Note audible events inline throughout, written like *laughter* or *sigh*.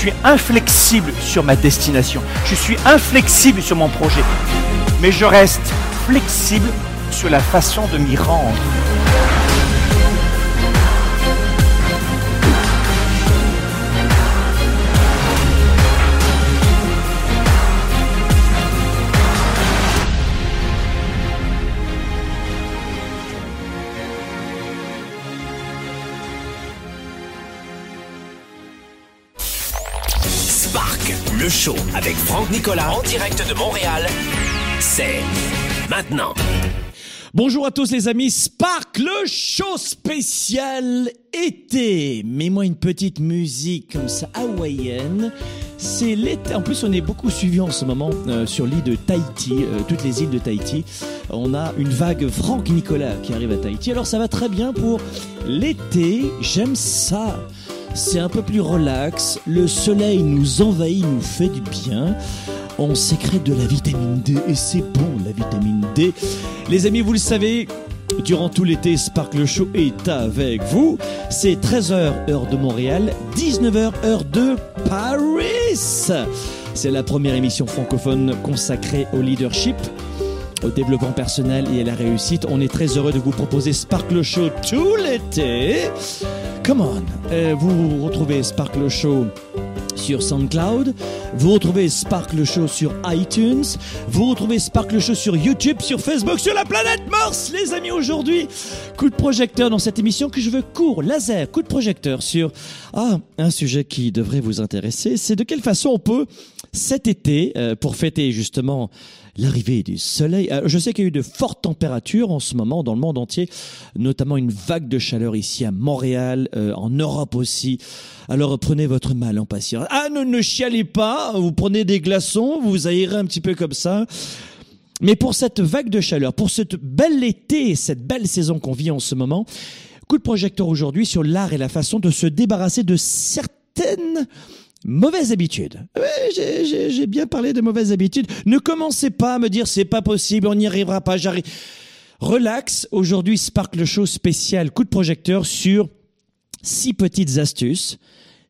suis inflexible sur ma destination. Je suis inflexible sur mon projet. Mais je reste flexible sur la façon de m'y rendre. Avec Franck Nicolas en direct de Montréal, c'est maintenant. Bonjour à tous les amis, Spark, le show spécial été. Mets-moi une petite musique comme ça, hawaïenne. C'est l'été. En plus, on est beaucoup suivi en ce moment euh, sur l'île de Tahiti, euh, toutes les îles de Tahiti. On a une vague Franck Nicolas qui arrive à Tahiti. Alors ça va très bien pour l'été. J'aime ça. C'est un peu plus relax. Le soleil nous envahit, nous fait du bien. On sécrète de la vitamine D et c'est bon la vitamine D. Les amis, vous le savez, durant tout l'été, Sparkle Show est avec vous. C'est 13h heure de Montréal, 19h heure de Paris. C'est la première émission francophone consacrée au leadership au développement personnel et à la réussite. On est très heureux de vous proposer Sparkle Show tout l'été. Come on, Euh, vous retrouvez Sparkle Show sur SoundCloud, vous retrouvez Sparkle Show sur iTunes, vous retrouvez Sparkle Show sur YouTube, sur Facebook, sur la planète Mars, les amis, aujourd'hui. Coup de projecteur dans cette émission que je veux court, laser, coup de projecteur sur ah, un sujet qui devrait vous intéresser, c'est de quelle façon on peut cet été, euh, pour fêter justement l'arrivée du soleil. Euh, je sais qu'il y a eu de fortes températures en ce moment dans le monde entier, notamment une vague de chaleur ici à Montréal, euh, en Europe aussi. Alors prenez votre mal en patience. Ah, ne, ne chialez pas, vous prenez des glaçons, vous aérez un petit peu comme ça. Mais pour cette vague de chaleur, pour cette belle été, cette belle saison qu'on vit en ce moment, coup de projecteur aujourd'hui sur l'art et la façon de se débarrasser de certaines Ouais, j'ai- j'ai j'ai bien parlé de mauvaises habitudes. Ne commencez pas à me dire c'est pas possible, on n'y arrivera pas, j'arrive. Relax, aujourd'hui Sparkle Show spécial coup de projecteur sur six petites astuces,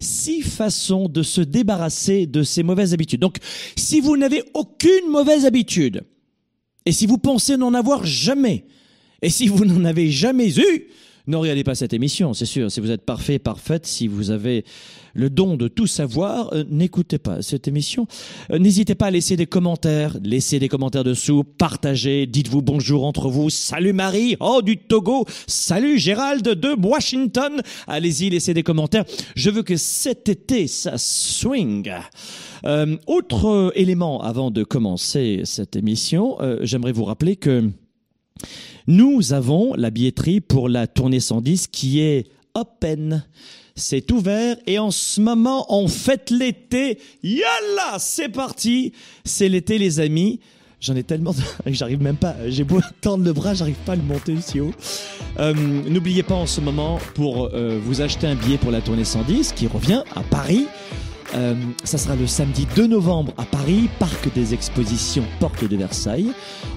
six façons de se débarrasser de ces mauvaises habitudes. Donc, si vous n'avez aucune mauvaise habitude, et si vous pensez n'en avoir jamais, et si vous n'en avez jamais eu, ne regardez pas cette émission, c'est sûr. Si vous êtes parfait, parfaite, si vous avez le don de tout savoir, euh, n'écoutez pas cette émission. Euh, N'hésitez pas à laisser des commentaires, laissez des commentaires dessous, partagez, dites-vous bonjour entre vous. Salut Marie, oh du Togo, salut Gérald de Washington. Allez-y, laissez des commentaires. Je veux que cet été, ça swing. Euh, autre élément avant de commencer cette émission, j'aimerais vous rappeler que nous avons la billetterie pour la tournée 110 qui est open. C'est ouvert et en ce moment on fête l'été. Yalla, c'est parti. C'est l'été les amis. J'en ai tellement, *laughs* j'arrive même pas. J'ai beau *laughs* tendre le bras, j'arrive pas à le monter aussi haut. Euh, N'oubliez pas en ce moment pour euh, vous acheter un billet pour la tournée 110 qui revient à Paris. Euh, ça sera le samedi 2 novembre à Paris, parc des expositions Porte de Versailles.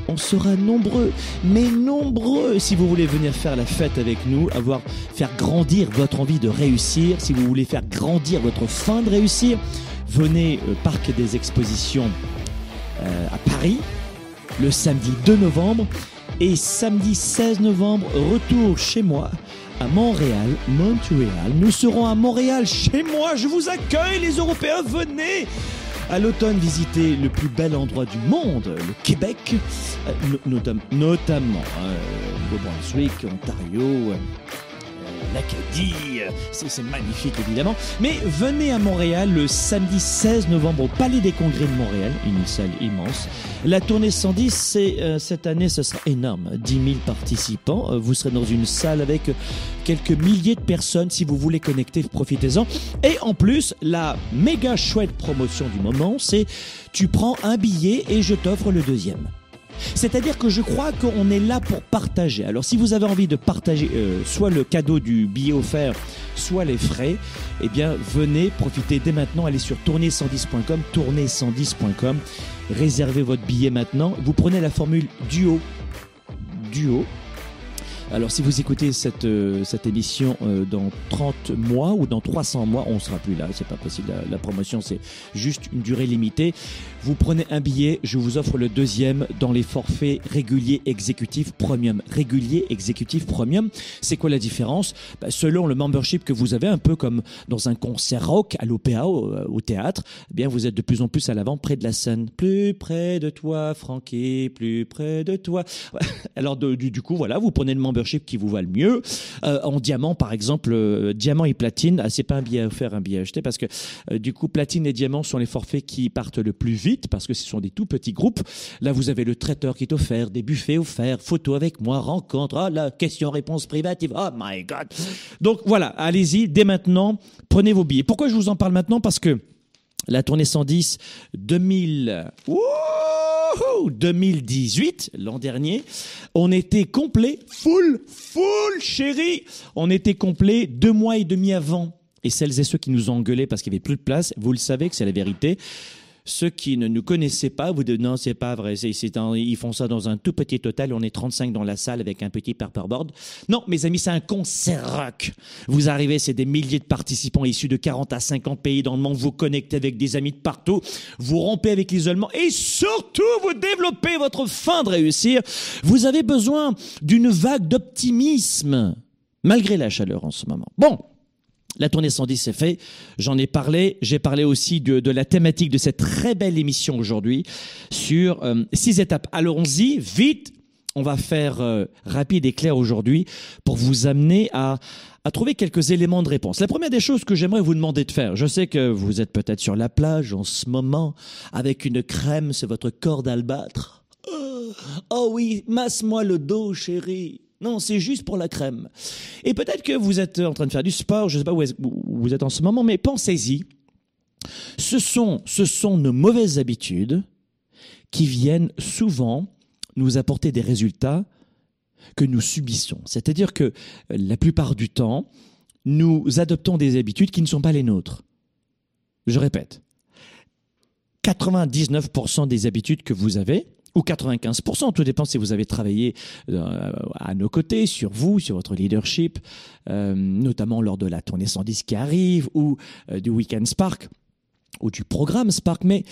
On sera nombreux, mais nombreux si vous voulez venir faire la fête avec nous, avoir faire grandir votre envie de réussir, si vous voulez faire grandir votre fin de réussir, venez euh, parc des expositions euh, à Paris le samedi 2 novembre. Et samedi 16 novembre retour chez moi à Montréal, Montréal. Nous serons à Montréal chez moi. Je vous accueille les Européens. Venez à l'automne visiter le plus bel endroit du monde, le Québec, euh, no- notam- notamment euh, Nouveau-Brunswick, Ontario. euh, euh, l'Acadie, c'est magnifique évidemment. Mais venez à Montréal le samedi 16 novembre au Palais des Congrès de Montréal, une salle immense. La tournée 110, c'est euh, cette année, ce sera énorme, 10 000 participants. Euh, vous serez dans une salle avec quelques milliers de personnes. Si vous voulez connecter, profitez-en. Et en plus, la méga chouette promotion du moment, c'est tu prends un billet et je t'offre le deuxième. C'est-à-dire que je crois qu'on est là pour partager. Alors si vous avez envie de partager euh, soit le cadeau du billet offert, soit les frais, eh bien venez, profitez dès maintenant, allez sur tournée110.com, tournée110.com, réservez votre billet maintenant. Vous prenez la formule duo, duo. Alors si vous écoutez cette, euh, cette émission euh, dans 30 mois ou dans 300 mois, on sera plus là, c'est pas possible. La, la promotion c'est juste une durée limitée. Vous prenez un billet, je vous offre le deuxième dans les forfaits réguliers exécutifs premium. Régulier exécutif premium, c'est quoi la différence? Bah, Selon le membership que vous avez, un peu comme dans un concert rock à l'opéra, au, au théâtre, eh bien vous êtes de plus en plus à l'avant, près de la scène. Plus près de toi, Francky, plus près de toi. *laughs* Alors du, du coup, voilà, vous prenez le membership qui vous va le mieux. Euh, en diamant, par exemple, euh, diamant et platine, ah, c'est pas un billet offert, un billet acheté, parce que euh, du coup, platine et diamant sont les forfaits qui partent le plus vite, parce que ce sont des tout petits groupes. Là, vous avez le traiteur qui est offert, des buffets offerts, photos avec moi, rencontre, ah, la question-réponse privative, oh my god. Donc voilà, allez-y, dès maintenant, prenez vos billets. Pourquoi je vous en parle maintenant? Parce que la tournée 110 2000, Wouhou 2018, l'an dernier, on était complet, full, full, chérie. On était complet deux mois et demi avant. Et celles et ceux qui nous ont engueulés parce qu'il n'y avait plus de place, vous le savez que c'est la vérité. Ceux qui ne nous connaissaient pas, vous dites non, c'est pas vrai, ils font ça dans un tout petit hôtel, on est 35 dans la salle avec un petit paperboard. Non, mes amis, c'est un concert rock. Vous arrivez, c'est des milliers de participants issus de 40 à 50 pays dans le monde, vous connectez avec des amis de partout, vous rompez avec l'isolement et surtout, vous développez votre fin de réussir. Vous avez besoin d'une vague d'optimisme, malgré la chaleur en ce moment. Bon. La tournée 110 c'est fait. J'en ai parlé. J'ai parlé aussi de, la thématique de cette très belle émission aujourd'hui sur euh, six étapes. Allons-y, vite. On va faire euh, rapide et clair aujourd'hui pour vous amener à, à trouver quelques éléments de réponse. La première des choses que j'aimerais vous demander de faire, je sais que vous êtes peut-être sur la plage en ce moment avec une crème sur votre corps d'albâtre. Oh, oh oui, masse-moi le dos, chérie. Non, c'est juste pour la crème. Et peut-être que vous êtes en train de faire du sport, je ne sais pas où, où vous êtes en ce moment, mais pensez-y. Ce sont, ce sont nos mauvaises habitudes qui viennent souvent nous apporter des résultats que nous subissons. C'est-à-dire que euh, la plupart du temps, nous adoptons des habitudes qui ne sont pas les nôtres. Je répète, 99% des habitudes que vous avez, ou 95%, tout dépend si vous avez travaillé euh, à nos côtés, sur vous, sur votre leadership, euh, notamment lors de la tournée 110 qui arrive, ou euh, du Weekend Spark, ou du programme Spark, mais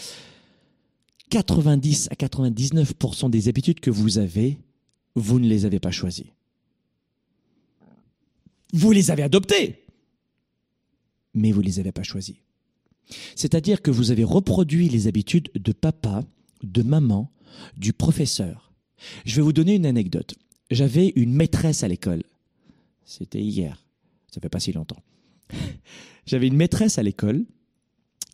90 à 99% des habitudes que vous avez, vous ne les avez pas choisies. Vous les avez adoptées, mais vous ne les avez pas choisies. C'est-à-dire que vous avez reproduit les habitudes de papa, de maman, du professeur. Je vais vous donner une anecdote. J'avais une maîtresse à l'école. C'était hier. Ça fait pas si longtemps. *laughs* J'avais une maîtresse à l'école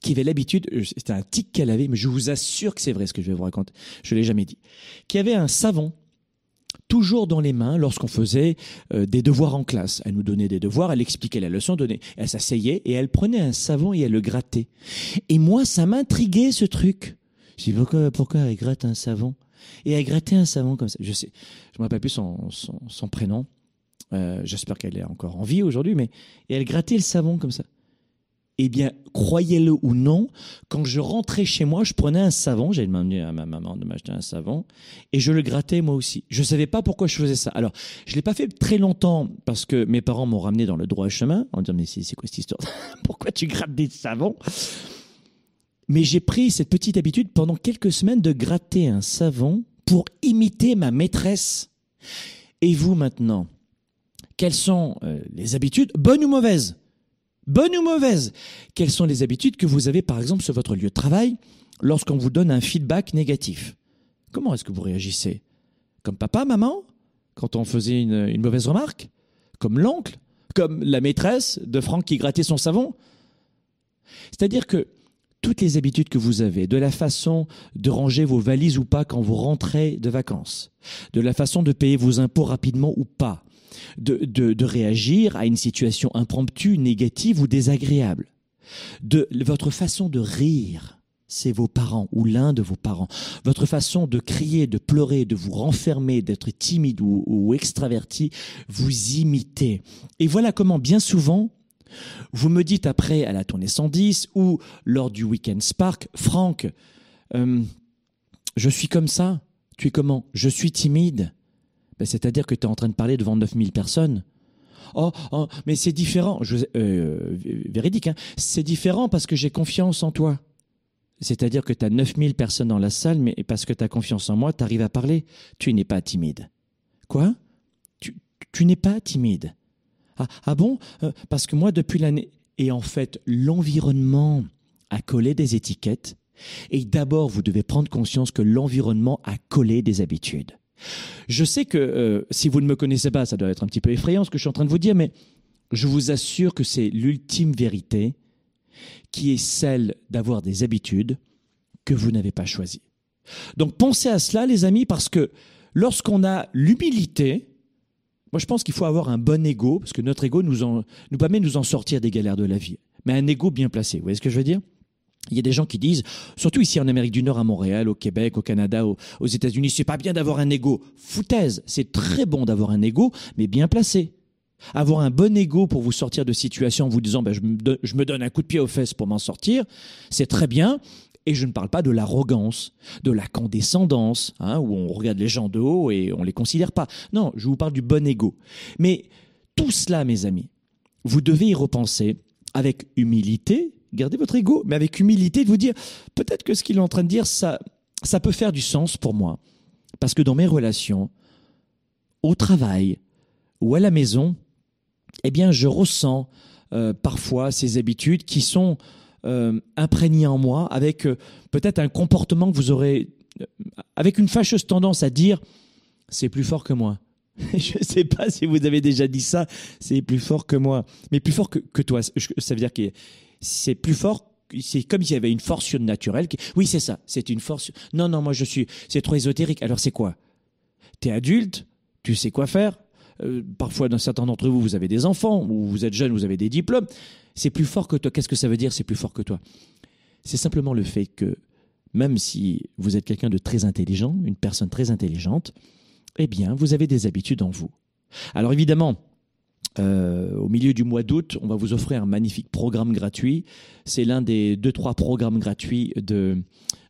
qui avait l'habitude, c'était un tic qu'elle avait, mais je vous assure que c'est vrai ce que je vais vous raconter. Je l'ai jamais dit. Qui avait un savon toujours dans les mains lorsqu'on faisait euh, des devoirs en classe. Elle nous donnait des devoirs, elle expliquait la leçon, donnait, elle s'asseyait et elle prenait un savon et elle le grattait. Et moi, ça m'intriguait ce truc. Je dis pourquoi, pourquoi elle gratte un savon? Et elle grattait un savon comme ça. Je sais, je me rappelle plus son, son, prénom. Euh, J'espère qu'elle est encore en vie aujourd'hui, mais et elle grattait le savon comme ça. Eh bien, croyez-le ou non, quand je rentrais chez moi, je prenais un savon, j'avais demandé à ma maman de m'acheter un savon, et je le grattais moi aussi. Je savais pas pourquoi je faisais ça. Alors, je l'ai pas fait très longtemps parce que mes parents m'ont ramené dans le droit chemin en disant mais c'est quoi cette histoire? *laughs* Pourquoi tu grattes des savons? Mais j'ai pris cette petite habitude pendant quelques semaines de gratter un savon pour imiter ma maîtresse. Et vous maintenant, quelles sont euh, les habitudes, bonnes ou mauvaises? Bonnes ou mauvaises? Quelles sont les habitudes que vous avez par exemple sur votre lieu de travail lorsqu'on vous donne un feedback négatif? Comment est-ce que vous réagissez? Comme papa, maman? Quand on faisait une, une mauvaise remarque? Comme l'oncle? Comme la maîtresse de Franck qui grattait son savon? C'est-à-dire que toutes les habitudes que vous avez, de la façon de ranger vos valises ou pas quand vous rentrez de vacances, de la façon de payer vos impôts rapidement ou pas, de, de, de réagir à une situation impromptue, négative ou désagréable, de votre façon de rire, c'est vos parents ou l'un de vos parents, votre façon de crier, de pleurer, de vous renfermer, d'être timide ou, ou extraverti, vous imitez. Et voilà comment bien souvent vous me dites après à la tournée 110 ou lors du Weekend Spark, Franck, euh, je suis comme ça. Tu es comment? Je suis timide. Ben, C'est-à-dire que tu es en train de parler devant 9000 personnes. Oh, oh, mais c'est différent, je, euh, véridique, hein. c'est différent parce que j'ai confiance en toi. C'est-à-dire que tu as 9000 personnes dans la salle, mais parce que tu as confiance en moi, tu arrives à parler. Tu n'es pas timide. Quoi? Tu, tu n'es pas timide. Ah, ah bon? Euh, Parce que moi, depuis l'année... Et en fait, l'environnement a collé des étiquettes. Et d'abord, vous devez prendre conscience que l'environnement a collé des habitudes. Je sais que euh, si vous ne me connaissez pas, ça doit être un petit peu effrayant ce que je suis en train de vous dire, mais je vous assure que c'est l'ultime vérité qui est celle d'avoir des habitudes que vous n'avez pas choisies. Donc pensez à cela, les amis, parce que lorsqu'on a l'humilité, moi je pense qu'il faut avoir un bon ego, parce que notre ego nous, nous permet de nous en sortir des galères de la vie. Mais un ego bien placé, vous voyez ce que je veux dire? Il y a des gens qui disent, surtout ici en Amérique du Nord, à Montréal, au Québec, au Canada, au- aux États-Unis, c'est pas bien d'avoir un ego. Foutaise, c'est très bon d'avoir un ego, mais bien placé. Avoir un bon ego pour vous sortir de situations en vous disant, ben, je me donne un coup de pied aux fesses pour m'en sortir, c'est très bien. Et je ne parle pas de l'arrogance, de la condescendance, hein, où on regarde les gens de haut et on les considère pas. Non, je vous parle du bon ego. Mais tout cela, mes amis, vous devez y repenser avec humilité, gardez votre ego, mais avec humilité de vous dire, peut-être que ce qu'il est en train de dire, ça, ça peut faire du sens pour moi. Parce que dans mes relations, au travail ou à la maison, eh bien, je ressens euh, parfois ces habitudes qui sont euh, imprégnées en moi avec euh, peut-être un comportement que vous aurez, euh, avec une fâcheuse tendance à dire, c'est plus fort que moi. *laughs* Je ne sais pas si vous avez déjà dit ça, c'est plus fort que moi, mais plus fort que, toi. Je- Ça veut dire que c'est plus fort. C'est comme s'il y avait une force surnaturelle. Qui... Oui, c'est ça. C'est une force. Non, non, moi je suis. C'est trop ésotérique. Alors c'est quoi? T'es adulte, tu sais quoi faire. Parfois, dans certains d'entre vous, vous avez des enfants, ou vous êtes jeune, vous avez des diplômes. C'est plus fort que toi. Qu'est-ce que ça veut dire C'est plus fort que toi? C'est simplement le fait que même si vous êtes quelqu'un de très intelligent, une personne très intelligente, eh bien, vous avez des habitudes en vous. Alors évidemment, euh, milieu du mois d'août, on va vous offrir un magnifique programme gratuit. C'est l'un des deux, trois programmes gratuits de,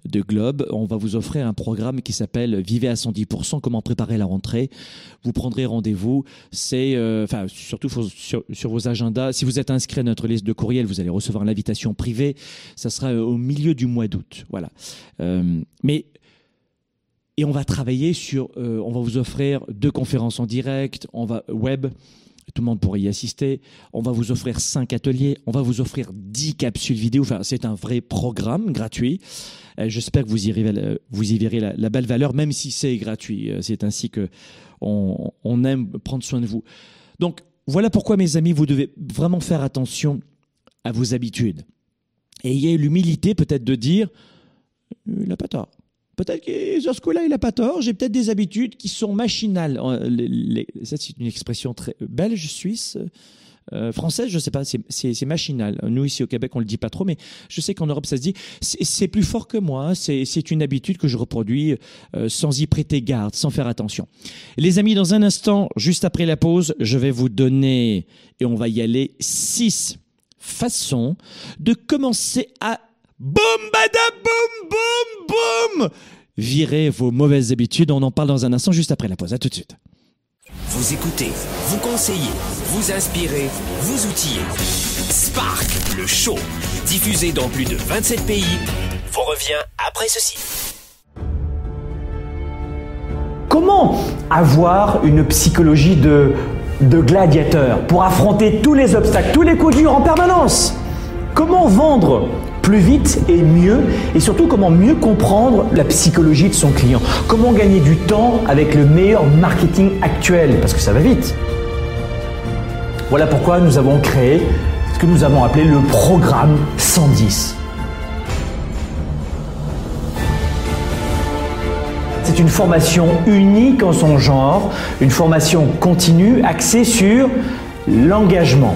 de Globe. On va vous offrir un programme qui s'appelle Vivez à 110%, comment préparer la rentrée. Vous prendrez rendez-vous. C'est, euh, surtout sur, vos agendas. Si vous êtes inscrit à notre liste de courriel, vous allez recevoir l'invitation privée. Ça sera euh, au milieu du mois d'août. Voilà. Euh, mais et on va travailler sur, on va vous offrir deux conférences en direct, on web, tout le monde pourrait y assister. On va vous offrir cinq ateliers, on va vous offrir 10 capsules vidéo. Enfin, c'est un vrai programme gratuit. Euh, J'espère que vous y, verrez la- vous y verrez la, belle valeur, même si c'est gratuit. Euh, C'est ainsi que on, aime prendre soin de vous. Donc, voilà pourquoi, mes amis, vous devez vraiment faire attention à vos habitudes. Ayez l'humilité peut-être de dire, euh, il n'a pas tort. Peut-être que sur ce coup-là, il n'a pas tort. J'ai peut-être des habitudes qui sont machinales. Euh, ça, c'est une expression très belge, suisse, euh, française, je ne sais pas. C'est- machinal. Nous, ici au Québec, on le dit pas trop, mais je sais qu'en Europe, ça se dit. C'est plus fort que moi. C'est c'est une habitude que je reproduis euh, sans y prêter garde, sans faire attention. Les amis, dans un instant, juste après la pause, je vais vous donner, et on va y aller, six façons de commencer à boum bada boum boum boum virer vos mauvaises habitudes. On en parle dans un instant juste après la pause. À tout de suite. Vous écoutez, vous conseillez, vous inspirez, vous outillez. Spark, le show, diffusé dans plus de 27 pays, vous revient après ceci. Comment avoir une psychologie de, de gladiateur pour affronter tous les obstacles, tous les coups durs en permanence? Comment vendre plus vite et mieux et surtout comment mieux comprendre la psychologie de son client Comment gagner du temps avec le meilleur marketing actuel Parce que ça va vite. Voilà pourquoi nous avons créé ce que nous avons appelé le programme 110. C'est une formation unique en son genre, une formation continue axée sur l'engagement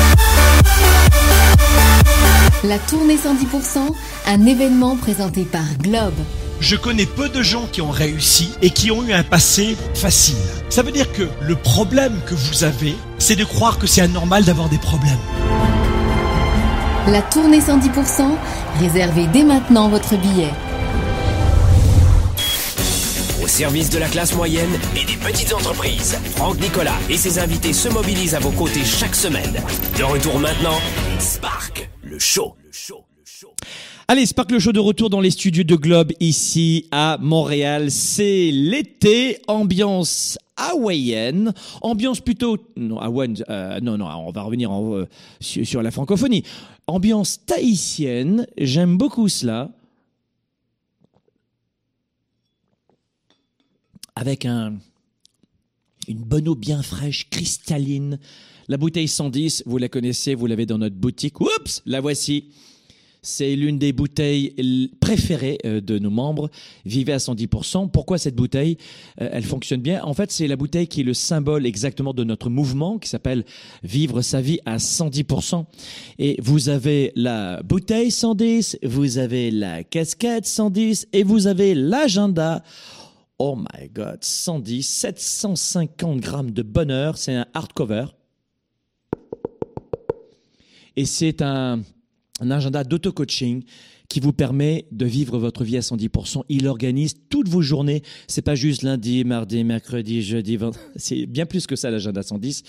La tournée 110%, un événement présenté par Globe. Je connais peu de gens qui ont réussi et qui ont eu un passé facile. Ça veut dire que le problème que vous avez, c'est de croire que c'est anormal d'avoir des problèmes. La tournée 110%, réservez dès maintenant votre billet. Service de la classe moyenne et des petites entreprises, Franck Nicolas et ses invités se mobilisent à vos côtés chaque semaine. De retour maintenant, Spark, le show. Le show. le show. Allez, de retour dans les studios de Globe ici à Montréal. C'est l'été, ambiance hawaïenne, ambiance plutôt non euh, on va revenir en, euh, sur, sur la francophonie. Ambiance tahitienne, j'aime beaucoup cela. Avec un une bonne eau bien fraîche, cristalline. La bouteille 110, vous la connaissez, vous l'avez dans notre boutique. Oups, la voici. C'est l'une des bouteilles préférées euh, de nos membres. Vivez à 110%. Pourquoi cette bouteille? Euh, Elle fonctionne bien. En fait, c'est la bouteille qui est le symbole exactement de notre mouvement qui s'appelle Vivre sa vie à 110%. Et vous avez la bouteille 110, vous avez la casquette 110 et vous avez l'agenda. Oh my God, 110, 750 grammes de bonheur. C'est un hardcover. Et c'est un, agenda d'auto-coaching qui vous permet de vivre votre vie à 110%. Il organise toutes vos journées. C'est pas juste lundi, mardi, mercredi, jeudi, vendredi. *laughs* C'est bien plus que ça, l'agenda 110.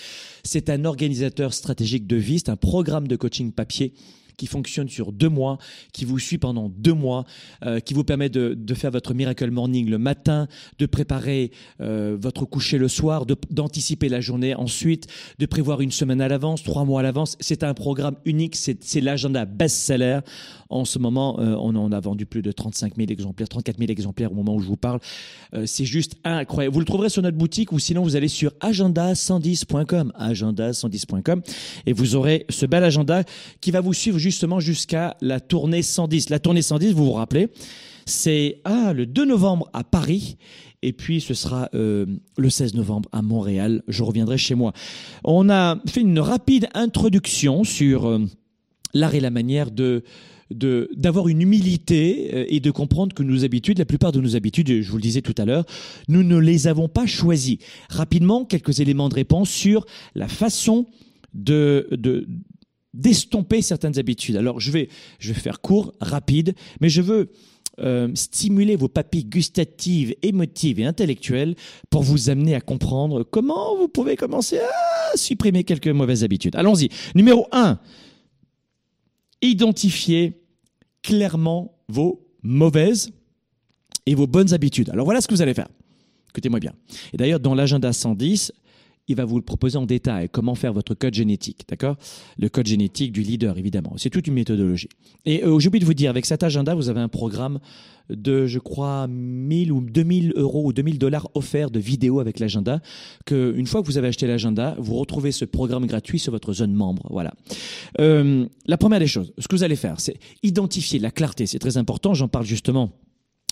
C'est un organisateur stratégique de vie. C'est un programme de coaching papier qui fonctionne sur deux mois, qui vous suit pendant deux mois, euh, qui vous permet de, faire votre miracle morning le matin, de préparer euh, votre coucher le soir, d'anticiper la journée ensuite, de prévoir une semaine à l'avance, trois mois à l'avance. C'est un programme unique, c'est l'agenda best-seller. En ce moment, euh, on a vendu plus de 35 000 exemplaires, 34 000 exemplaires au moment où je vous parle. Euh, c'est juste incroyable. Vous le trouverez sur notre boutique ou sinon vous allez sur agenda110.com, agenda110.com et vous aurez ce bel agenda qui va vous suivre justement jusqu'à la tournée 110. La tournée 110, vous vous rappelez, c'est ah, le 2 novembre à Paris. Et puis ce sera euh, le 16 novembre à Montréal. Je reviendrai chez moi. On a fait une rapide introduction sur l'art et la manière de d'avoir une humilité euh, et de comprendre que nos habitudes, la plupart de nos habitudes, je vous le disais tout à l'heure, nous ne les avons pas choisies. Rapidement, quelques éléments de réponse sur la façon de, de d'estomper certaines habitudes. Alors je vais je vais faire court, rapide, mais je veux euh, stimuler vos papilles gustatives, émotives et intellectuelles pour vous amener à comprendre comment vous pouvez commencer à supprimer quelques mauvaises habitudes. Allons-y. Numéro 1. Identifiez clairement vos mauvaises et vos bonnes habitudes. Alors voilà ce que vous allez faire. Écoutez-moi bien. Et d'ailleurs, dans l'agenda 110, il va vous le proposer en détail, comment faire votre code génétique, d'accord? Le code génétique du leader, évidemment. C'est toute une méthodologie. Et euh, j'ai oublié de vous dire, avec cet agenda, vous avez un programme de, je crois, 1000 ou 2000 euros ou 2000 dollars offerts de vidéos avec l'agenda, que une fois que vous avez acheté l'agenda, vous retrouvez ce programme gratuit sur votre zone membre. Voilà. Euh, la première des choses, ce que vous allez faire, c'est identifier la clarté. C'est très important. J'en parle justement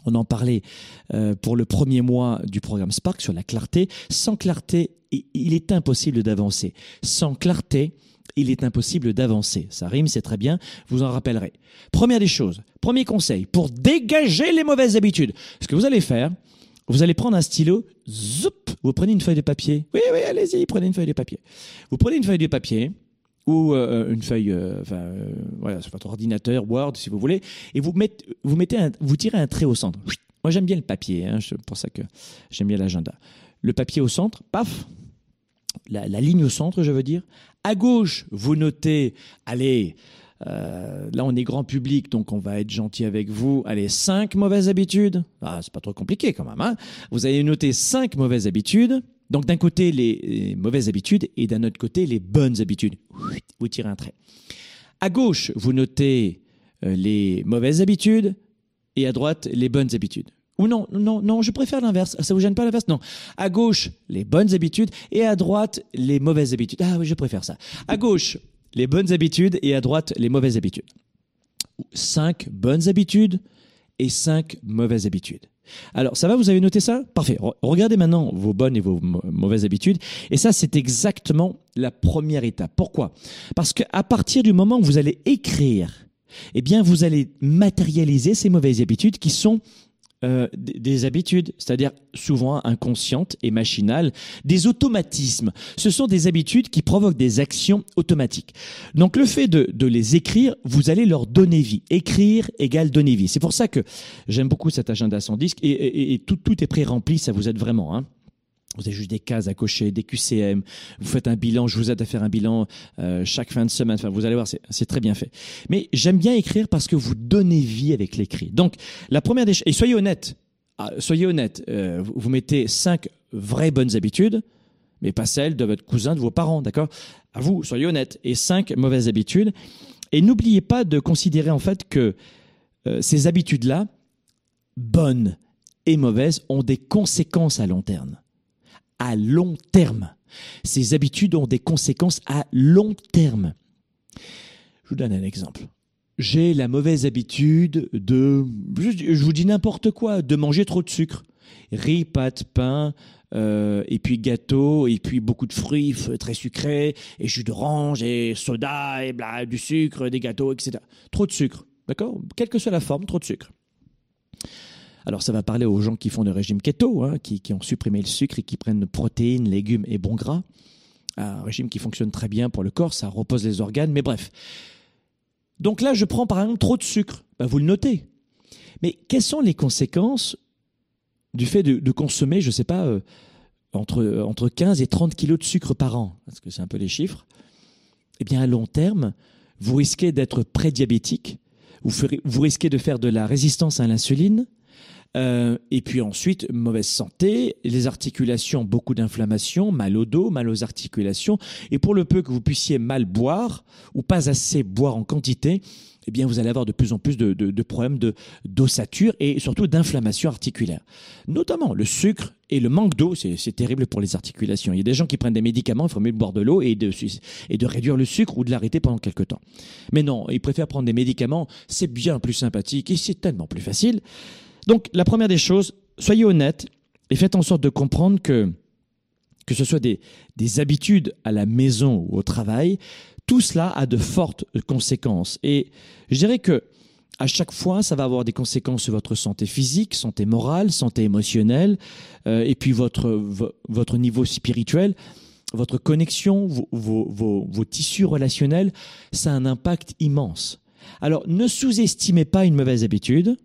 on en parlait euh, pour le premier mois du programme Spark sur la clarté. Sans clarté, il est impossible d'avancer. Sans clarté, il est impossible d'avancer. Ça rime, c'est très bien, vous en rappellerez. Première des choses, premier conseil, pour dégager les mauvaises habitudes. Ce que vous allez faire, vous allez prendre un stylo, zoup, vous prenez une feuille de papier. Oui, oui, allez-y, prenez une feuille de papier. Vous prenez une feuille de papier ou euh, une feuille, euh, enfin, euh, voilà, sur votre ordinateur, Word, si vous voulez, et vous mettez, vous tirez un trait au centre. Moi, j'aime bien le papier, hein, c'est pour ça que j'aime bien l'agenda. Le papier au centre, paf, la, ligne au centre, je veux dire. À gauche, vous notez, allez, euh, là, on est grand public, donc on va être gentil avec vous. Allez, cinq mauvaises habitudes. Ah, c'est pas trop compliqué quand même. Hein vous allez noter cinq mauvaises habitudes. Donc d'un côté les, mauvaises habitudes et d'un autre côté les bonnes habitudes. Vous tirez un trait. À gauche, vous notez euh, les mauvaises habitudes et à droite les bonnes habitudes. Ou non, non, non, je préfère l'inverse. Ça vous gêne pas l'inverse? Non. À gauche, les bonnes habitudes et à droite, les mauvaises habitudes. Ah oui, je préfère ça. À gauche, les bonnes habitudes et à droite, les mauvaises habitudes. Cinq bonnes habitudes et cinq mauvaises habitudes. Alors, ça va, vous avez noté ça? Parfait. Re- Regardez maintenant vos bonnes et vos mau- mauvaises habitudes. Et ça, c'est exactement la première étape. Pourquoi? Parce qu'à partir du moment où vous allez écrire, eh bien, vous allez matérialiser ces mauvaises habitudes qui sont euh, des des habitudes, c'est-à-dire souvent inconscientes et machinales, des automatismes. Ce sont des habitudes qui provoquent des actions automatiques. Donc le fait de, de les écrire, vous allez leur donner vie. Écrire égale donner vie. C'est pour ça que j'aime beaucoup cet agenda sans disque et, et- et tout, tout est pré-rempli, ça vous aide vraiment. Hein. Vous avez juste des cases à cocher, des QCM, vous faites un bilan, je vous aide à faire un bilan euh, chaque fin de semaine, enfin, vous allez voir, c'est très bien fait. Mais j'aime bien écrire parce que vous donnez vie avec l'écrit. Donc, la première des choses, et soyez honnête, ah, soyez honnête, euh, vous mettez cinq vraies bonnes habitudes, mais pas celles de votre cousin, de vos parents, d'accord? À vous, soyez honnête. Et cinq mauvaises habitudes. Et n'oubliez pas de considérer en fait que euh, ces habitudes-là, bonnes et mauvaises, ont des conséquences à long terme. À long terme. Ces habitudes ont des conséquences à long terme. Je vous donne un exemple. J'ai la mauvaise habitude de, je, vous dis n'importe quoi, de manger trop de sucre. Riz, pâtes, pain, euh, et puis gâteau, et puis beaucoup de fruits très sucrés, et jus d'orange, et soda, et bla, du sucre, des gâteaux, etc. Trop de sucre, d'accord? Quelle que soit la forme, trop de sucre. Alors ça va parler aux gens qui font le régime keto, hein, qui, ont supprimé le sucre et qui prennent protéines, légumes et bons gras. Un régime qui fonctionne très bien pour le corps, ça repose les organes, mais bref. Donc là, je prends par exemple trop de sucre. Ben, vous le notez. Mais quelles sont les conséquences du fait de, consommer, je ne sais pas, euh, entre, entre 15 et 30 kilos de sucre par an? Parce que c'est un peu les chiffres. Eh bien, à long terme, vous risquez d'être prédiabétique, vous risquez de faire de la résistance à l'insuline, euh, et puis ensuite, mauvaise santé, les articulations, beaucoup d'inflammation, mal au dos, mal aux articulations. Et pour le peu que vous puissiez mal boire ou pas assez boire en quantité, eh bien, vous allez avoir de plus en plus de, de- de problèmes d'ossature et surtout d'inflammation articulaire. Notamment le sucre et le manque d'eau, c'est terrible pour les articulations. Il y a des gens qui prennent des médicaments, il faut mieux boire de l'eau et de, et de réduire le sucre ou de l'arrêter pendant quelques temps. Mais non, ils préfèrent prendre des médicaments, c'est bien plus sympathique et c'est tellement plus facile. Donc, la première des choses, soyez honnête et faites en sorte de comprendre que, que ce soit des, des habitudes à la maison ou au travail, tout cela a de fortes conséquences. Et je dirais que à chaque fois, ça va avoir des conséquences sur votre santé physique, santé morale, santé émotionnelle, euh, et puis votre, vo- votre niveau spirituel, votre connexion, vos, vos, vos, vos tissus relationnels, ça a un impact immense. Alors, ne sous-estimez pas une mauvaise habitude,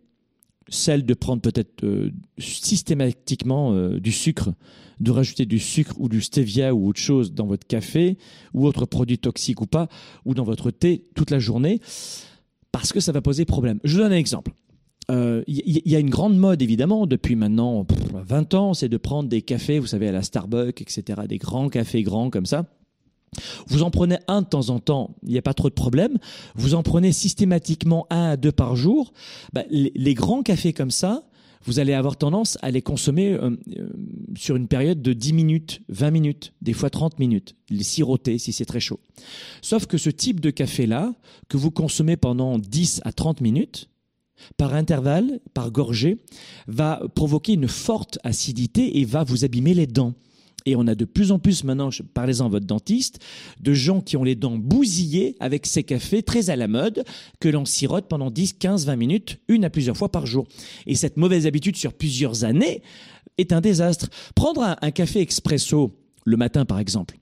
celle de prendre peut-être euh, systématiquement euh, du sucre, de rajouter du sucre ou du stevia ou autre chose dans votre café ou autre produit toxique ou pas, ou dans votre thé toute la journée, parce que ça va poser problème. Je vous donne un exemple. Euh, Il y, y a une grande mode, évidemment, depuis maintenant pff, 20 ans, c'est de prendre des cafés, vous savez, à la Starbucks, etc., des grands cafés grands comme ça. Vous en prenez un de temps en temps, il n'y a pas trop de problème. Vous en prenez systématiquement un à deux par jour. Bah, les, grands cafés comme ça, vous allez avoir tendance à les consommer euh, euh, sur une période de 10 minutes, 20 minutes, des fois 30 minutes, les siroter si c'est très chaud. Sauf que ce type de café-là, que vous consommez pendant 10 à 30 minutes, par intervalle, par gorgée, va provoquer une forte acidité et va vous abîmer les dents. Et on a de plus en plus maintenant, parlez-en à votre dentiste, de gens qui ont les dents bousillées avec ces cafés très à la mode que l'on sirote pendant 10, 15, 20 minutes, une à plusieurs fois par jour. Et cette mauvaise habitude sur plusieurs années est un désastre. Prendre un, un café expresso le matin, par exemple,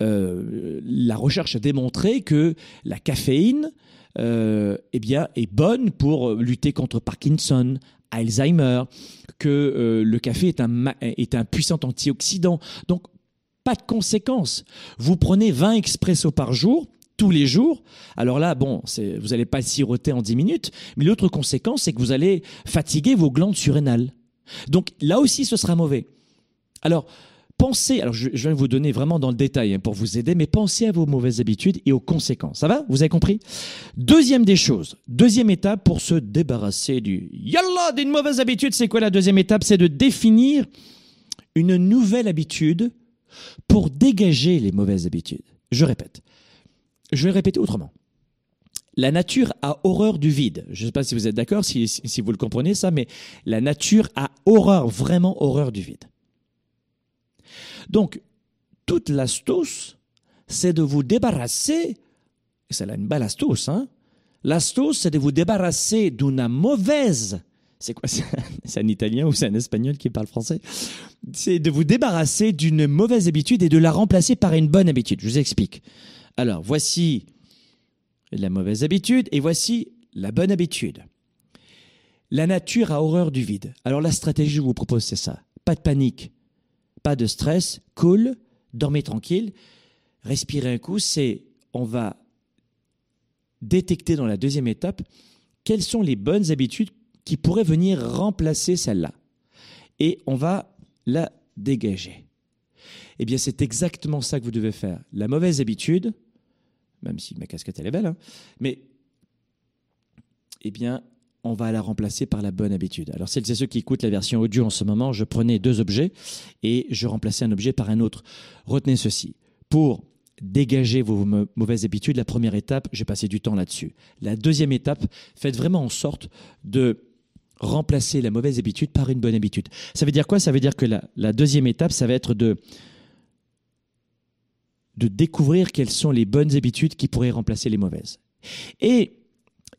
euh, la recherche a démontré que la caféine euh, eh bien, est bonne pour lutter contre Parkinson, Alzheimer, que euh, le café est un, est un puissant antioxydant. Donc, pas de conséquences. Vous prenez 20 expressos par jour, tous les jours. Alors là, bon, vous n'allez pas siroter en 10 minutes, mais l'autre conséquence, c'est que vous allez fatiguer vos glandes surrénales. Donc là aussi, ce sera mauvais. Alors, pensez, alors je, vais vous donner vraiment dans le détail hein, pour vous aider, mais pensez à vos mauvaises habitudes et aux conséquences. Ça va? Vous avez compris? Deuxième des choses, deuxième étape pour se débarrasser du yalla d'une mauvaise habitude, c'est quoi la deuxième étape? C'est de définir une nouvelle habitude pour dégager les mauvaises habitudes. Je répète. Je vais répéter autrement. La nature a horreur du vide. Je ne sais pas si vous êtes d'accord, si, si vous le comprenez ça, mais la nature a horreur, vraiment horreur du vide. Donc, toute l'astos, c'est de vous débarrasser, et c'est une belle astuce, hein L'astos, c'est de vous débarrasser d'une mauvaise c'est quoi *laughs* C'est un italien ou c'est un espagnol qui parle français? C'est de vous débarrasser d'une mauvaise habitude et de la remplacer par une bonne habitude. Je vous explique. Alors, voici la mauvaise habitude et voici la bonne habitude. La nature a horreur du vide. Alors la stratégie que je vous propose, c'est ça. Pas de panique, pas de stress, cool, dormez tranquille, respirez un coup, c'est on va détecter dans la deuxième étape quelles sont les bonnes habitudes qui pourraient venir remplacer celle-là. Et on va la dégager. Eh bien, c'est exactement ça que vous devez faire. La mauvaise habitude, même si ma casquette elle est belle, hein, mais eh bien, on va la remplacer par la bonne habitude. Alors, celles et ceux qui écoutent la version audio en ce moment, je prenais deux objets et je remplaçais un objet par un autre. Retenez ceci. Pour dégager vos mauvaises habitudes, la première étape, j'ai passé du temps là-dessus. La deuxième étape, faites vraiment en sorte de remplacer la mauvaise habitude par une bonne habitude. Ça veut dire quoi? Ça veut dire que la, deuxième étape, ça va être de, de découvrir quelles sont les bonnes habitudes qui pourraient remplacer les mauvaises. Et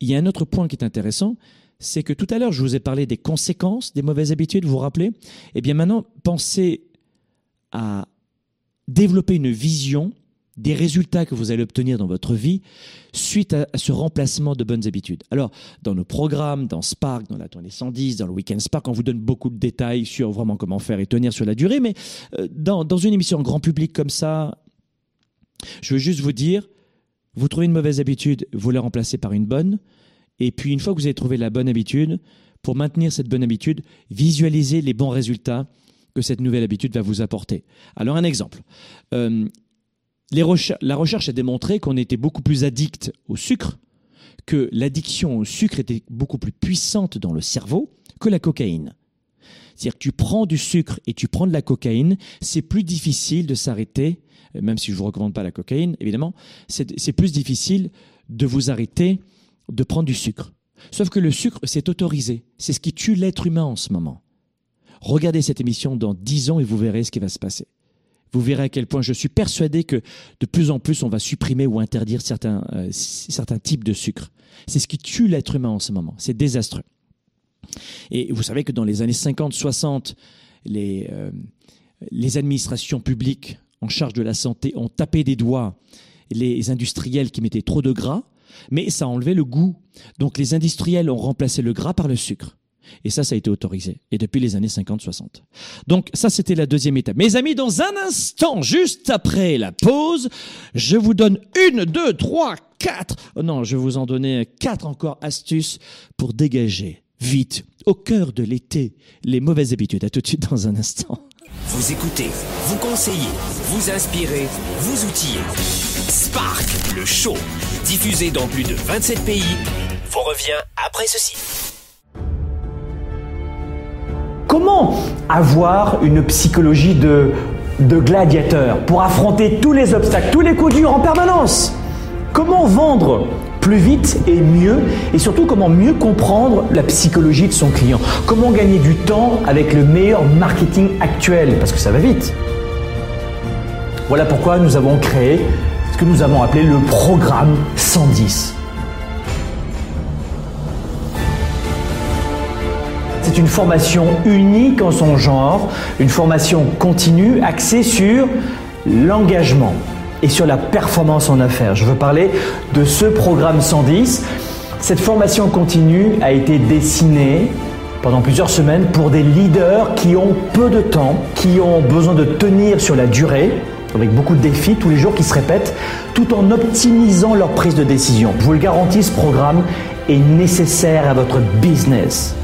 il y a un autre point qui est intéressant, c'est que tout à l'heure, je vous ai parlé des conséquences des mauvaises habitudes, vous vous rappelez? Eh bien maintenant, pensez à développer une vision des résultats que vous allez obtenir dans votre vie suite à, ce remplacement de bonnes habitudes. Alors, dans nos programmes, dans Spark, dans la tournée 110, dans le Weekend Spark, on vous donne beaucoup de détails sur vraiment comment faire et tenir sur la durée, mais euh, dans, dans une émission grand public comme ça, je veux juste vous dire, vous trouvez une mauvaise habitude, vous la remplacez par une bonne, et puis une fois que vous avez trouvé la bonne habitude, pour maintenir cette bonne habitude, visualisez les bons résultats que cette nouvelle habitude va vous apporter. Alors un exemple. Euh, la recherche a démontré qu'on était beaucoup plus addict au sucre, que l'addiction au sucre était beaucoup plus puissante dans le cerveau que la cocaïne. C'est-à-dire que tu prends du sucre et tu prends de la cocaïne, c'est plus difficile de s'arrêter, même si je ne vous recommande pas la cocaïne, évidemment, c'est plus difficile de vous arrêter de prendre du sucre. Sauf que le sucre, c'est autorisé. C'est ce qui tue l'être humain en ce moment. Regardez cette émission dans dix ans et vous verrez ce qui va se passer vous verrez à quel point je suis persuadé que de plus en plus on va supprimer ou interdire certains, euh, types de sucre. C'est ce qui tue l'être humain en ce moment. C'est désastreux. Et vous savez que dans les années 50-60, les, euh, les administrations publiques en charge de la santé ont tapé des doigts les industriels qui mettaient trop de gras, mais ça a enlevé le goût. Donc les industriels ont remplacé le gras par le sucre. Et ça, ça a été autorisé. Et depuis les années 50-60. Donc ça, c'était la deuxième étape. Mes amis, dans un instant, juste après la pause, je vous donne une, deux, trois, quatre. Oh non, je vais vous en donner quatre encore astuces pour dégager vite, au cœur de l'été, les mauvaises habitudes. À tout de suite dans un instant. Vous écoutez, vous conseillez, vous inspirez, vous outillez. Spark, le show, diffusé dans plus de 27 pays, vous revient après ceci. Comment avoir une psychologie de, de gladiateur pour affronter tous les obstacles, tous les coups durs en permanence? Comment vendre plus vite et mieux et surtout comment mieux comprendre la psychologie de son client? Comment gagner du temps avec le meilleur marketing actuel? Parce que ça va vite. Voilà pourquoi nous avons créé que nous avons appelé le programme 110. C'est une formation unique en son genre, une formation continue axée sur l'engagement et sur la performance en affaires. Je veux parler de ce programme 110. Cette formation continue a été dessinée pendant plusieurs semaines pour des leaders qui ont peu de temps, qui ont besoin de tenir sur la durée, avec beaucoup de défis tous les jours qui se répètent, tout en optimisant leur prise de décision. Je vous le garantis, ce programme est nécessaire à votre business.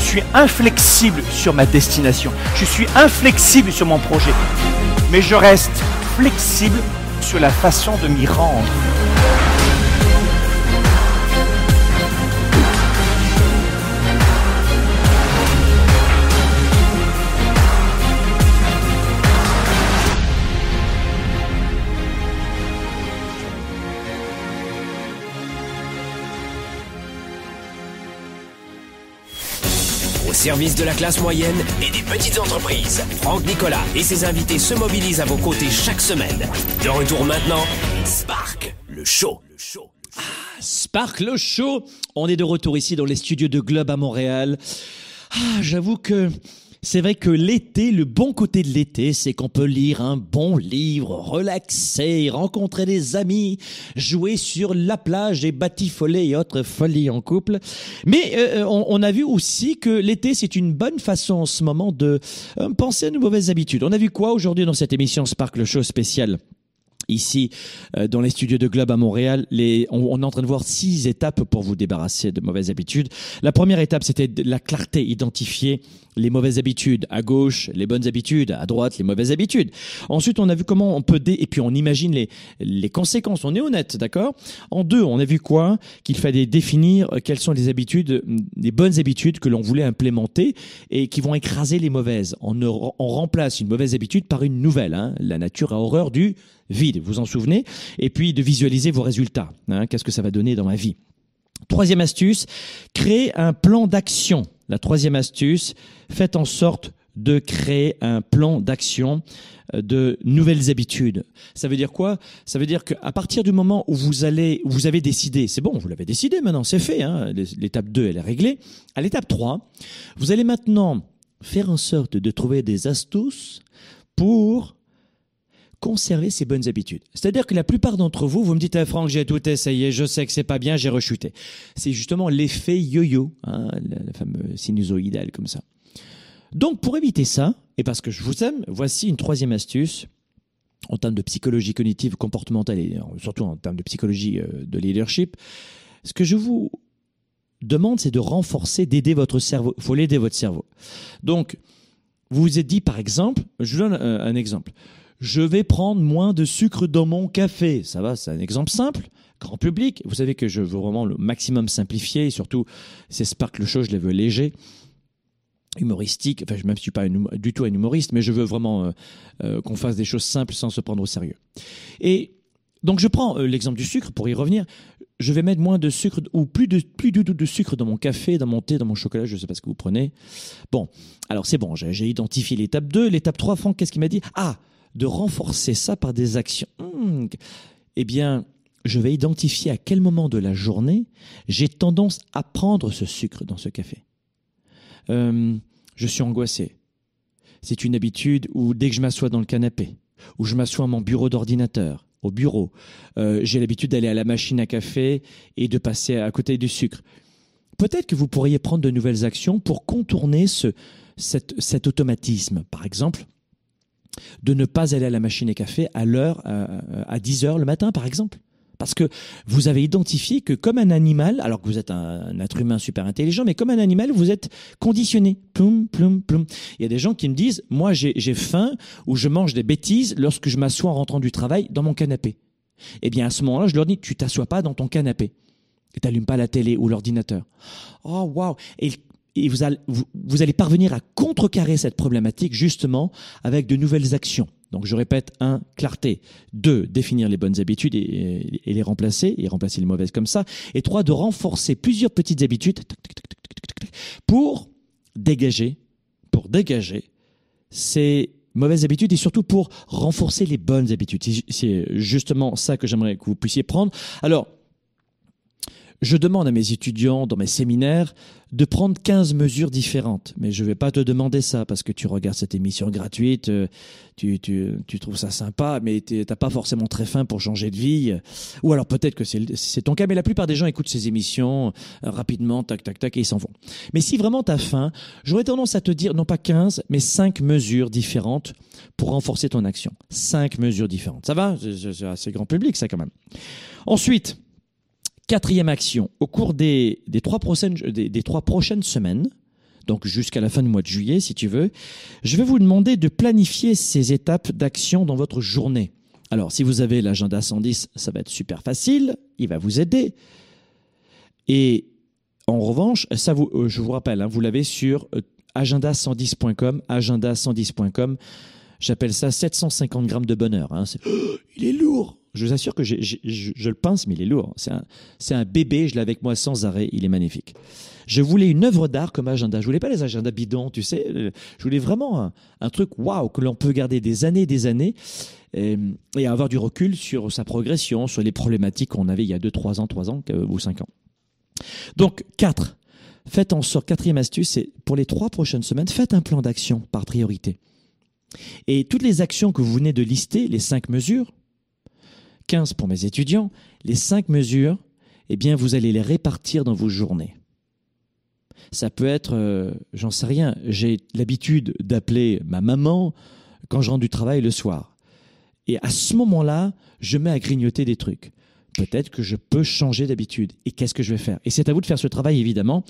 Suis inflexible sur ma destination. Je suis inflexible sur mon projet. Mais je reste flexible sur la façon de m'y rendre. Service de la classe moyenne et des petites entreprises, Franck Nicolas et ses invités se mobilisent à vos côtés chaque semaine. De retour maintenant, Spark, le show. Le show. Spark le show. On est de retour ici dans les studios de Globe à Montréal. Ah, j'avoue que c'est vrai que l'été, le bon côté de l'été, c'est qu'on peut lire un bon livre, relaxer, rencontrer des amis, jouer sur la plage et batifoler et autres folies en couple. Mais euh, on, on a vu aussi que l'été, c'est une bonne façon en ce moment de euh, penser à nos mauvaises habitudes. On a vu quoi aujourd'hui dans cette émission Spark le show spécial ici euh, dans les studios de Globe à Montréal. On, est en train de voir six étapes pour vous débarrasser de mauvaises habitudes. La première étape, c'était la clarté, identifier les mauvaises habitudes à gauche, les bonnes habitudes à droite, les mauvaises habitudes. Ensuite, on a vu comment on peut et puis on imagine les conséquences. On est honnête, d'accord? En deux, on a vu quoi? Qu'il fallait définir quelles sont les habitudes, les bonnes habitudes que l'on voulait implémenter et qui vont écraser les mauvaises. On, on remplace une mauvaise habitude par une nouvelle. Hein. La nature a horreur du vide, vous en souvenez? Et puis de visualiser vos résultats. Hein. Qu'est-ce que ça va donner dans ma vie? Troisième astuce, créer un plan d'action. La troisième astuce, faites en sorte de créer un plan d'action de nouvelles habitudes. Ça veut dire quoi? Ça veut dire qu'à partir du moment où vous allez, vous avez décidé, c'est bon, vous l'avez décidé maintenant, c'est fait, hein, l'étape 2, elle est réglée. À l'étape 3, vous allez maintenant faire en sorte de trouver des astuces pour conserver ces bonnes habitudes. C'est-à-dire que la plupart d'entre vous, vous me dites, ah, Franck, j'ai tout essayé, je sais que c'est pas bien, j'ai rechuté. C'est justement l'effet yo-yo, hein, la, fameuse sinusoïdale comme ça. Donc, pour éviter ça, et parce que je vous aime, voici une troisième astuce en termes de psychologie cognitive, comportementale et surtout en termes de psychologie euh, de leadership. Ce que je vous demande, c'est de renforcer, d'aider votre cerveau. Il faut l'aider votre cerveau. Donc, vous vous êtes dit, par exemple, je vous donne un, un exemple je vais prendre moins de sucre dans mon café. Ça va, c'est un exemple simple, grand public. Vous savez que je veux vraiment le maximum simplifier et surtout, c'est Spark le show, je les veux léger humoristique, enfin je ne suis pas du tout un humoriste, mais je veux vraiment euh, euh, qu'on fasse des choses simples sans se prendre au sérieux. Et donc je prends euh, l'exemple du sucre pour y revenir. Je vais mettre moins de sucre ou plus de plus du tout de sucre dans mon café, dans mon thé, dans mon chocolat, je ne sais pas ce que vous prenez. Bon, alors c'est bon, j'ai identifié l'étape 2, l'étape 3, Franck, qu'est-ce qu'il m'a dit? Ah, de renforcer ça par des actions. Mmh. Eh bien, je vais identifier à quel moment de la journée j'ai tendance à prendre ce sucre dans ce café. Euh, je suis angoissé. C'est une habitude où dès que je m'assois dans le canapé, où je m'assois à mon bureau d'ordinateur, au bureau, euh, j'ai l'habitude d'aller à la machine à café et de passer à côté du sucre. Peut-être que vous pourriez prendre de nouvelles actions pour contourner ce, cet automatisme. Par exemple, de ne pas aller à la machine à café à l'heure, à 10 heures le matin, par exemple. Parce que vous avez identifié que comme un animal, alors que vous êtes un, être humain super intelligent, mais comme un animal, vous êtes conditionné. Ploum, ploum, ploum. Il y a des gens qui me disent, moi j'ai faim ou je mange des bêtises lorsque je m'assois en rentrant du travail dans mon canapé. Eh bien à ce moment-là, je leur dis, tu t'assois pas dans ton canapé. Et t'allumes pas la télé ou l'ordinateur. Oh waouh et vous allez, parvenir à contrecarrer cette problématique justement avec de nouvelles actions. Donc je répète, un, clarté. Deux, définir les bonnes habitudes et, et les remplacer, et remplacer les mauvaises comme ça. Et trois, de renforcer plusieurs petites habitudes pour dégager, pour dégager ces mauvaises habitudes et surtout pour renforcer les bonnes habitudes. C'est justement ça que j'aimerais que vous puissiez prendre. Alors, je demande à mes étudiants dans mes séminaires de prendre 15 mesures différentes. Mais je ne vais pas te demander ça parce que tu regardes cette émission gratuite, euh, tu, tu, tu trouves ça sympa, mais tu n'as pas forcément très faim pour changer de vie. Ou alors peut-être que c'est ton cas, mais la plupart des gens écoutent ces émissions euh, rapidement, tac, tac, tac, et ils s'en vont. Mais si vraiment tu as faim, j'aurais tendance à te dire, non pas 15, mais 5 mesures différentes pour renforcer ton action. 5 mesures différentes. Ça va? C'est assez grand public, ça quand même. Ensuite, Quatrième action, au cours des, trois prochaines, semaines, donc jusqu'à la fin du mois de juillet si tu veux, je vais vous demander de planifier ces étapes d'action dans votre journée. Alors si vous avez l'agenda 110, ça va être super facile, il va vous aider. Et en revanche, ça euh, je vous rappelle, hein, vous l'avez sur euh, agenda110.com, agenda110.com. J'appelle ça 750 grammes de bonheur. Hein. *gasps* il est lourd. Je vous assure que je, le pince, mais il est lourd. C'est un, bébé, je l'ai avec moi sans arrêt, il est magnifique. Je voulais une œuvre d'art comme agenda. Je voulais pas les agendas bidons, tu sais. Je voulais vraiment un, truc waouh que l'on peut garder des années, des années, et, avoir du recul sur sa progression, sur les problématiques qu'on avait il y a 2, 3 ans, 3 ans ou 5 ans. Donc, 4. Faites en sorte, quatrième astuce, c'est pour les trois prochaines semaines, faites un plan d'action par priorité. Et toutes les actions que vous venez de lister, les cinq mesures, 15 pour mes étudiants, les cinq mesures, eh bien, vous allez les répartir dans vos journées. Ça peut être, euh, j'en sais rien, j'ai l'habitude d'appeler ma maman quand je rentre du travail le soir. Et à ce moment-là, je mets à grignoter des trucs. Peut-être que je peux changer d'habitude. Et qu'est-ce que je vais faire? Et c'est à vous de faire ce travail, évidemment.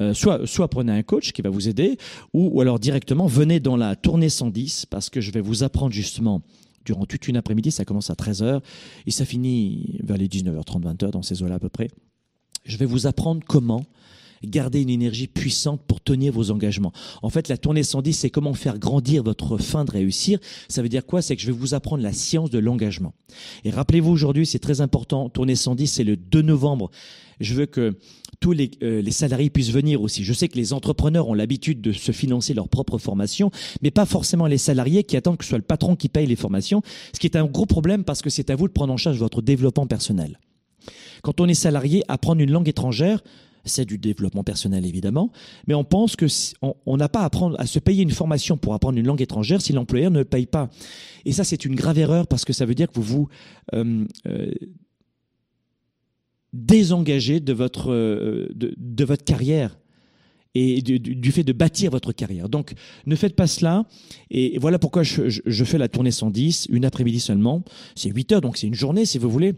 Euh, soit, soit prenez un coach qui va vous aider, ou alors directement venez dans la tournée 110, parce que je vais vous apprendre justement durant toute une après-midi. Ça commence à 13h et ça finit vers les 19h30, 20h, dans ces eaux-là à peu près. Je vais vous apprendre comment garder une énergie puissante pour tenir vos engagements. En fait, la tournée 110, c'est comment faire grandir votre fin de réussir. Ça veut dire quoi? C'est que je vais vous apprendre la science de l'engagement. Et rappelez-vous aujourd'hui, c'est très important, tournée 110, c'est le 2 novembre. Je veux que tous les, euh, les, salariés puissent venir aussi. Je sais que les entrepreneurs ont l'habitude de se financer leur propre formation, mais pas forcément les salariés qui attendent que ce soit le patron qui paye les formations, ce qui est un gros problème parce que c'est à vous de prendre en charge votre développement personnel. Quand on est salarié, apprendre une langue étrangère, c'est du développement personnel évidemment, mais on pense que on n'a pas à apprendre à se payer une formation pour apprendre une langue étrangère si l'employeur ne le paye pas. Et ça, c'est une grave erreur parce que ça veut dire que vous vous euh, euh, votre, euh, de, votre carrière et du, fait de bâtir votre carrière. Donc, ne faites pas cela. Et voilà pourquoi je, fais la tournée 110, une après-midi seulement. C'est 8 heures, donc c'est une journée si vous voulez,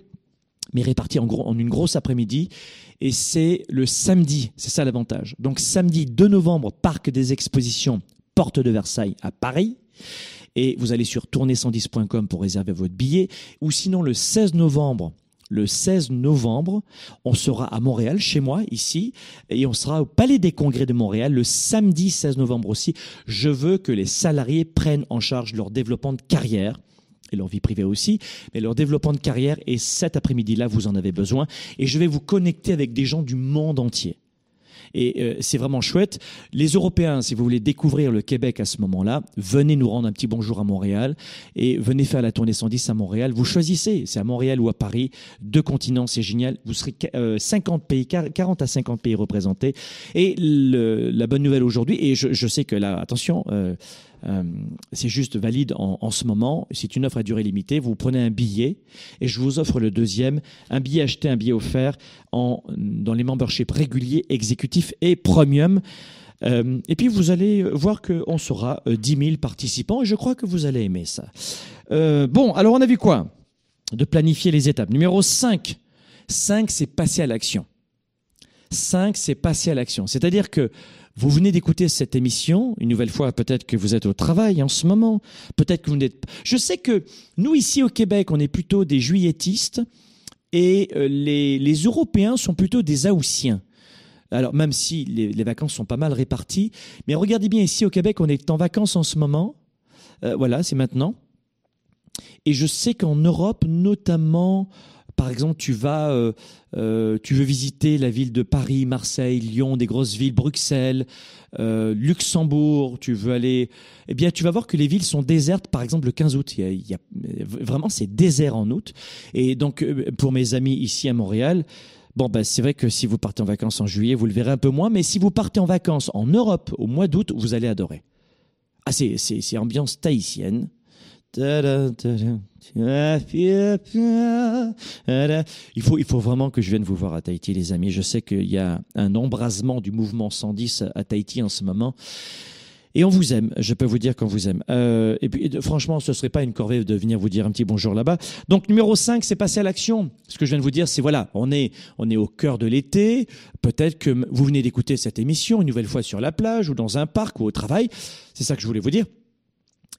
mais gros, en une grosse après-midi. Et c'est le samedi, c'est ça l'avantage. Donc, samedi 2 novembre, Parc des Expositions, Porte de Versailles à Paris. Et vous allez sur tournée110.com pour réserver votre billet. Ou sinon, le 16 novembre, le 16 novembre. On sera à Montréal, chez moi, ici, et on sera au Palais des Congrès de Montréal le samedi 16 novembre aussi. Je veux que les salariés prennent en charge leur développement de carrière et leur vie privée aussi, mais leur développement de carrière, et cet après-midi-là, vous en avez besoin, et je vais vous connecter avec des gens du monde entier. Et euh, c'est vraiment chouette. Les Européens, si vous voulez découvrir le Québec à ce moment-là, venez nous rendre un petit bonjour à Montréal et venez faire la tournée 110 à Montréal. Vous choisissez, c'est à Montréal ou à Paris, deux continents, c'est génial. Vous serez 50 euh, pays, 40 à 50 pays représentés. Et la bonne nouvelle aujourd'hui, et je, sais que là, attention, euh, euh, c'est juste valide en, ce moment. C'est une offre à durée limitée. Vous prenez un billet et je vous offre le deuxième, un billet acheté, un billet offert en, dans les memberships réguliers, exécutifs et premium. Euh, et puis vous allez voir qu'on sera 10 euh, 000 participants et je crois que vous allez aimer ça. bon, alors on a vu quoi? De planifier les étapes. Numéro 5. 5, c'est passer à l'action. 5, c'est passer à l'action. C'est-à-dire que vous venez d'écouter cette émission, une nouvelle fois, peut-être que vous êtes au travail en ce moment, peut-être que vous n'êtes... Je sais que nous, ici au Québec, on est plutôt des juilletistes et euh, les, Européens sont plutôt des Haussiens. Alors, même si les, les, vacances sont pas mal réparties, mais regardez bien, ici au Québec, on est en vacances en ce moment. Euh, voilà, c'est maintenant. Et je sais qu'en Europe, notamment Par exemple, tu vas, euh, euh, tu veux visiter la ville de Paris, Marseille, Lyon, des grosses villes, Bruxelles, euh, Luxembourg. Tu veux aller, eh bien, tu vas voir que les villes sont désertes. Par exemple, le 15 août, il y a, vraiment c'est désert en août. Et donc, pour mes amis ici à Montréal. Bon, ben, c'est vrai que si vous partez en vacances en juillet, vous le verrez un peu moins, mais si vous partez en vacances en Europe au mois d'août, vous allez adorer. Ah, c'est ambiance tahitienne. Il faut, il faut vraiment que je vienne vous voir à Tahiti, les amis. Je sais qu'il y a un embrasement du mouvement 110 à Tahiti en ce moment. Et on vous aime, je peux vous dire qu'on vous aime. Euh, et puis, franchement, ce serait pas une corvée de venir vous dire un petit bonjour là-bas. Donc, numéro 5, c'est passer à l'action. Ce que je viens de vous dire, c'est voilà, on est, on est au cœur de l'été. Peut-être que vous venez d'écouter cette émission une nouvelle fois sur la plage ou dans un parc ou au travail. C'est ça que je voulais vous dire.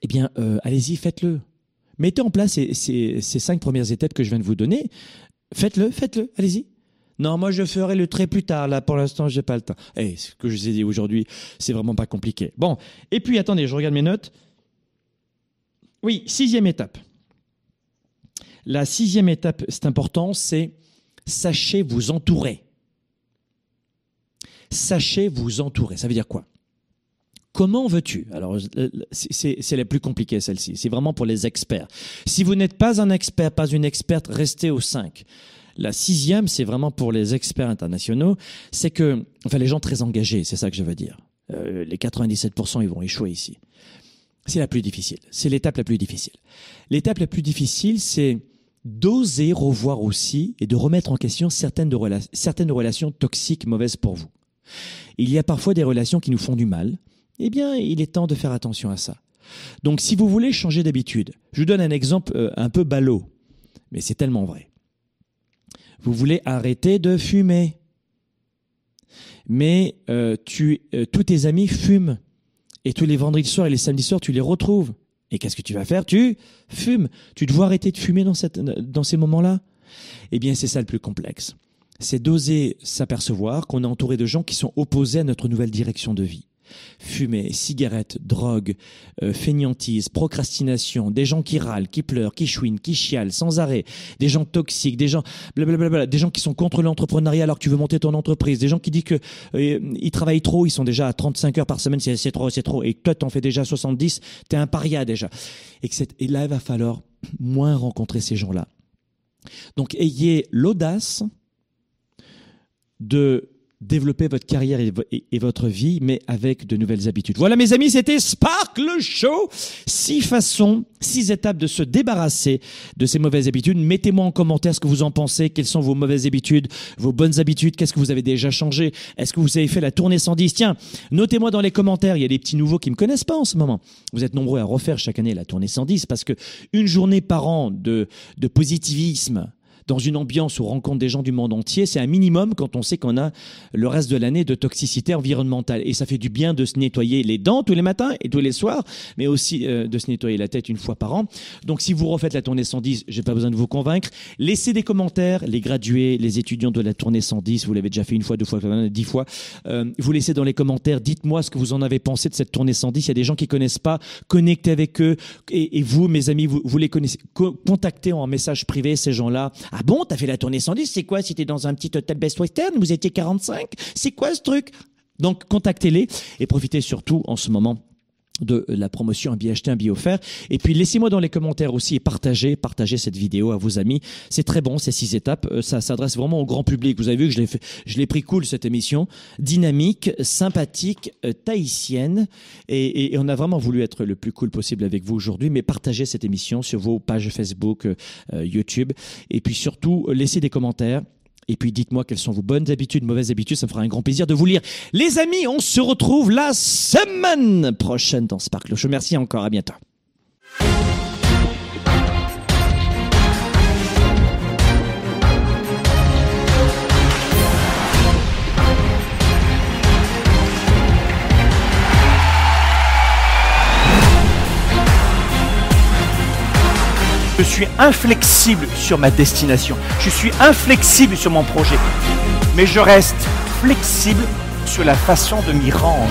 Eh bien, euh, allez-y, faites-le. Mettez en place ces, cinq premières étapes que je viens de vous donner. Faites-le, faites-le, allez-y. Non, moi je ferai le trait plus tard. Là, pour l'instant, j'ai pas le temps. Eh, ce que je vous ai dit aujourd'hui, c'est vraiment pas compliqué. Bon, et puis attendez, je regarde mes notes. Oui, sixième étape. La sixième étape, c'est important, c'est sachez vous entourer. Sachez vous entourer. Ça veut dire quoi? Comment veux-tu? Alors, c'est la plus compliquée celle-ci. C'est vraiment pour les experts. Si vous n'êtes pas un expert, pas une experte, restez au 5. La sixième, c'est vraiment pour les experts internationaux. C'est que, enfin, les gens très engagés, c'est ça que je veux dire. Euh, les 97%, ils vont échouer ici. C'est la plus difficile. C'est l'étape la plus difficile. L'étape la plus difficile, c'est d'oser revoir aussi et de remettre en question certaines, de certaines relations toxiques mauvaises pour vous. Il y a parfois des relations qui nous font du mal. Eh bien, il est temps de faire attention à ça. Donc, si vous voulez changer d'habitude, je vous donne un exemple euh, un peu ballot, mais c'est tellement vrai. Vous voulez arrêter de fumer, mais euh, euh, tous tes amis fument, et tous les vendredis soirs et les samedis soirs, tu les retrouves. Et qu'est-ce que tu vas faire? Tu fumes. Tu dois arrêter de fumer dans, dans ces moments-là Eh bien, c'est ça le plus complexe. C'est d'oser s'apercevoir qu'on est entouré de gens qui sont opposés à notre nouvelle direction de vie. Fumée, cigarette, drogue, euh, fainéantise, procrastination, des gens qui râlent, qui pleurent, qui chouinent, qui chialent sans arrêt, des gens toxiques, des gens blablabla, des gens qui sont contre l'entrepreneuriat alors que tu veux monter ton entreprise, des gens qui disent que euh, ils travaillent trop, ils sont déjà à 35 heures par semaine, c'est trop, c'est trop, et toi t'en fais déjà 70, t'es un paria déjà. Et, et là, il va falloir moins rencontrer ces gens-là. Donc ayez l'audace de développer votre carrière et, vo- et- et votre vie, mais avec de nouvelles habitudes. Voilà mes amis, c'était Spark le show. Six façons, six étapes de se débarrasser de ces mauvaises habitudes. Mettez-moi en commentaire ce que vous en pensez, quelles sont vos mauvaises habitudes, vos bonnes habitudes, qu'est-ce que vous avez déjà changé, est-ce que vous avez fait la tournée 110 Tiens, notez-moi dans les commentaires, il y a des petits nouveaux qui me connaissent pas en ce moment. Vous êtes nombreux à refaire chaque année la tournée 110 parce que une journée par an de positivisme, dans une ambiance où on rencontre des gens du monde entier, c'est un minimum quand on sait qu'on a le reste de l'année de toxicité environnementale. Et ça fait du bien de se nettoyer les dents tous les matins et tous les soirs, mais aussi euh, de se nettoyer la tête une fois par an. Donc si vous refaites la tournée 110, j'ai pas besoin de vous convaincre. Laissez des commentaires, les gradués, les étudiants de la tournée 110, vous l'avez déjà fait une fois, deux fois, dix fois. Euh, vous laissez dans les commentaires, dites-moi ce que vous en avez pensé de cette tournée 110. Il y a des gens qui connaissent pas, connectez avec eux. Et, vous, mes amis, vous, vous les connaissez. Co- contactez en message privé ces gens-là. Ah bon, t'as fait la tournée 110 C'est quoi C'était dans un petit hôtel Best Western Vous étiez 45 C'est quoi ce truc? Donc contactez-les et profitez surtout en ce moment de la promotion un billet acheté, un billet offert. Et puis laissez-moi dans les commentaires aussi et partagez, partagez cette vidéo à vos amis. C'est très bon, ces six étapes. Euh, Ça s'adresse vraiment au grand public. Vous avez vu que je l'ai fait, je l'ai pris cool cette émission, dynamique, sympathique, euh, tahitienne. Et, on a vraiment voulu être le plus cool possible avec vous aujourd'hui. Mais partagez cette émission sur vos pages Facebook, euh, YouTube. Et puis surtout, laissez des commentaires. Et puis dites-moi quelles sont vos bonnes habitudes, mauvaises habitudes, ça me fera un grand plaisir de vous lire. Les amis, on se retrouve la semaine prochaine dans Sparkle Show. Merci encore, à bientôt. Je suis inflexible sur ma destination. Je suis inflexible sur mon projet. Mais je reste flexible sur la façon de m'y rendre.